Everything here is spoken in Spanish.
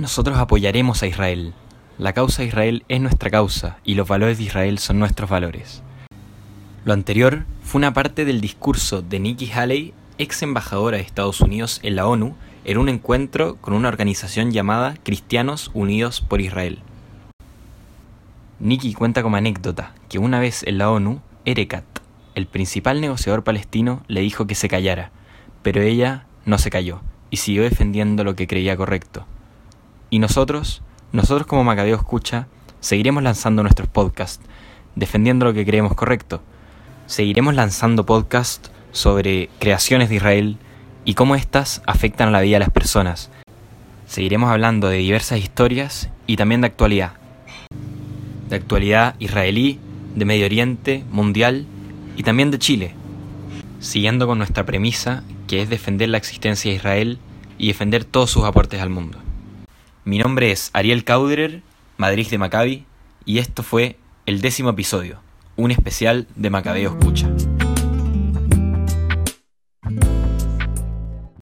nosotros apoyaremos a Israel. La causa de Israel es nuestra causa y los valores de Israel son nuestros valores. Lo anterior fue una parte del discurso de Nikki Haley, ex embajadora de Estados Unidos en la ONU, en un encuentro con una organización llamada Cristianos Unidos por Israel. Nikki cuenta como anécdota que una vez en la ONU, Erekat, el principal negociador palestino, le dijo que se callara, pero ella no se calló y siguió defendiendo lo que creía correcto. Y nosotros, nosotros como Macabeo Escucha, seguiremos lanzando nuestros podcasts, defendiendo lo que creemos correcto. Seguiremos lanzando podcasts sobre creaciones de Israel y cómo éstas afectan a la vida de las personas. Seguiremos hablando de diversas historias y también de actualidad de actualidad israelí, de Medio Oriente, mundial y también de Chile, siguiendo con nuestra premisa que es defender la existencia de Israel y defender todos sus aportes al mundo. Mi nombre es Ariel Cauderer, Madrid de Maccabi, y esto fue el décimo episodio, un especial de Macabeo Escucha.